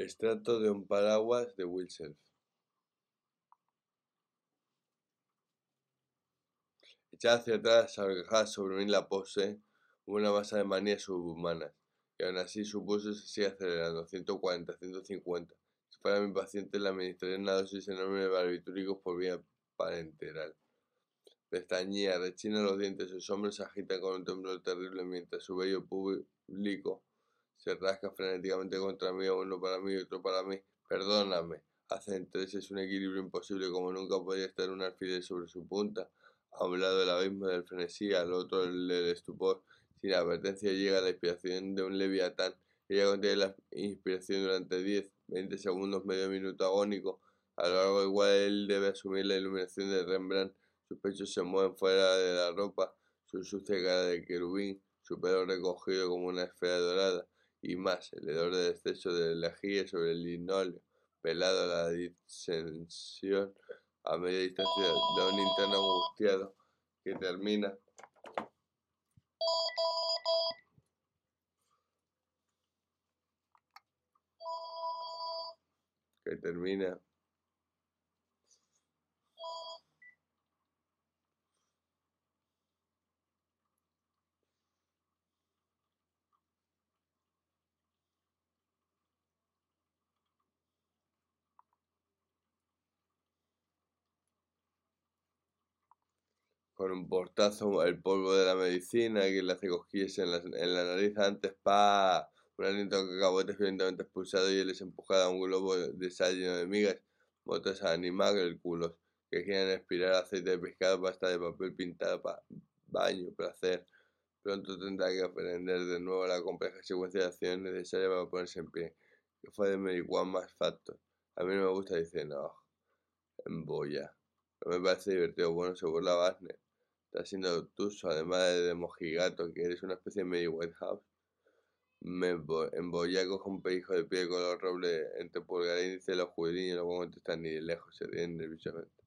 Extracto de un paraguas de Wilson. Echada hacia atrás, sobre mí la pose, una masa de manías subhumanas, y aún así su pulso se sigue acelerando, 140, 150. Si fuera mi paciente, le administraría una dosis enorme de barbitúricos por vía parenteral. Pestañía, rechina los dientes, sus hombros se agitan con un temblor terrible mientras su bello público se rasca frenéticamente contra mí, uno para mí y otro para mí. Perdóname. Hace entre es un equilibrio imposible, como nunca podría estar un alfiler sobre su punta. A un lado el abismo del frenesí, al otro el del estupor. Sin advertencia llega la inspiración de un leviatán. Ella contiene la inspiración durante 10, 20 segundos, medio minuto agónico. A lo largo cual él debe asumir la iluminación de Rembrandt. Sus pechos se mueven fuera de la ropa, su sucia cara de querubín, su pelo recogido como una esfera dorada y más, el hedor de exceso de lejía sobre el linóleo, pelado a la disensión a media distancia de un interno angustiado que termina que termina con un portazo el polvo de la medicina que le hace cosquillas en la, en la nariz antes, pa, un aliento que cacahuete violentamente expulsado y él es empujado a un globo de sal lleno de migas, motos animales, culos, que quieren espirar aceite de pescado, pasta de papel pintada, pa, baño, placer. Pronto tendrá que aprender de nuevo la compleja secuencia de acciones necesarias para ponerse en pie, que fue de marihuana más facto. A mí no me gusta decir no, en boya. No me parece divertido, bueno, se burla Wagner. Está siendo obtuso, además de, mojigato, que eres una especie de medio White House. Me embolla, cojo un pellizco de pie color roble entre pulgar e índice los juvenil y no puedo contestar ni de lejos, se ríen nerviosamente.